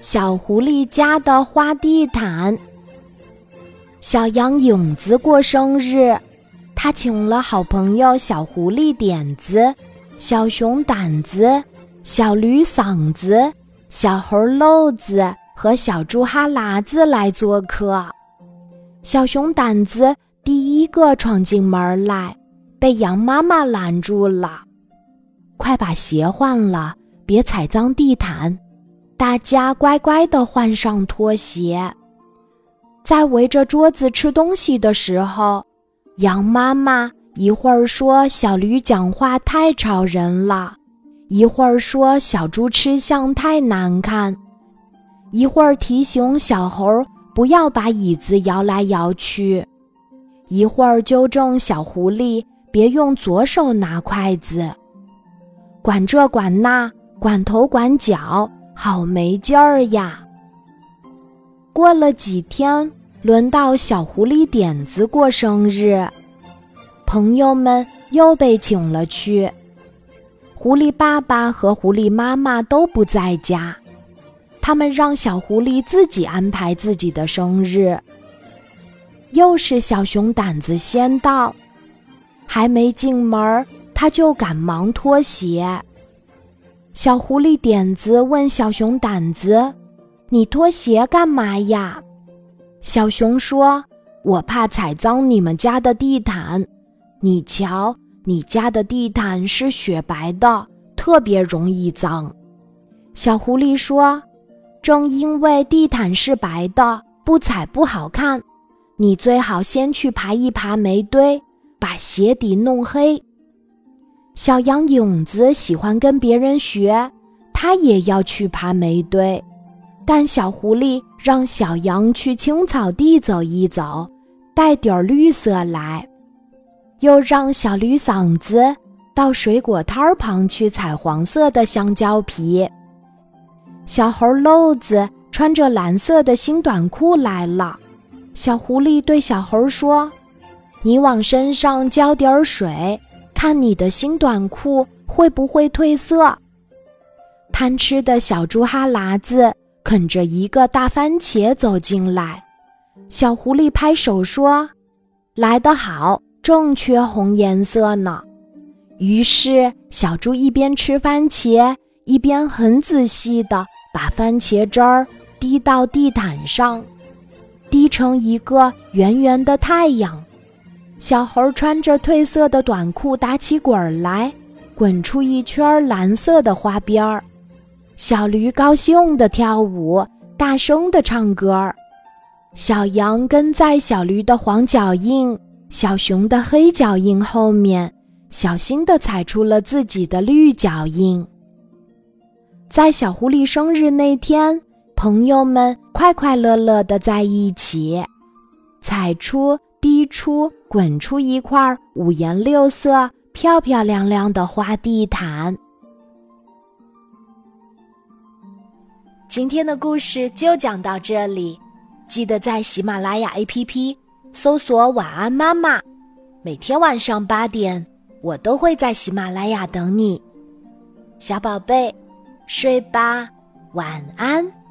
小狐狸家的花地毯。小羊影子过生日，他请了好朋友小狐狸点子、小熊胆子、小驴嗓子、小猴漏子和小猪哈喇子来做客。小熊胆子第一个闯进门来，被羊妈妈拦住了：“快把鞋换了，别踩脏地毯。”大家乖乖地换上拖鞋，在围着桌子吃东西的时候，羊妈妈一会儿说小驴讲话太吵人了，一会儿说小猪吃相太难看，一会儿提醒小猴不要把椅子摇来摇去，一会儿纠正小狐狸别用左手拿筷子，管这管那，管头管脚。好没劲儿呀！过了几天，轮到小狐狸点子过生日，朋友们又被请了去。狐狸爸爸和狐狸妈妈都不在家，他们让小狐狸自己安排自己的生日。又是小熊胆子先到，还没进门，他就赶忙脱鞋。小狐狸点子问小熊胆子：“你脱鞋干嘛呀？”小熊说：“我怕踩脏你们家的地毯。你瞧，你家的地毯是雪白的，特别容易脏。”小狐狸说：“正因为地毯是白的，不踩不好看。你最好先去爬一爬煤堆，把鞋底弄黑。”小羊影子喜欢跟别人学，他也要去爬煤堆，但小狐狸让小羊去青草地走一走，带点绿色来，又让小驴嗓子到水果摊儿旁去采黄色的香蕉皮。小猴漏子穿着蓝色的新短裤来了，小狐狸对小猴说：“你往身上浇点水。”看你的新短裤会不会褪色？贪吃的小猪哈喇子啃着一个大番茄走进来，小狐狸拍手说：“来得好，正缺红颜色呢。”于是小猪一边吃番茄，一边很仔细地把番茄汁儿滴到地毯上，滴成一个圆圆的太阳。小猴穿着褪色的短裤打起滚来，滚出一圈蓝色的花边儿。小驴高兴地跳舞，大声地唱歌。小羊跟在小驴的黄脚印、小熊的黑脚印后面，小心地踩出了自己的绿脚印。在小狐狸生日那天，朋友们快快乐乐地在一起，踩出。出、滚出一块五颜六色、漂漂亮亮的花地毯。今天的故事就讲到这里，记得在喜马拉雅 APP 搜索“晚安妈妈”，每天晚上八点，我都会在喜马拉雅等你，小宝贝，睡吧，晚安。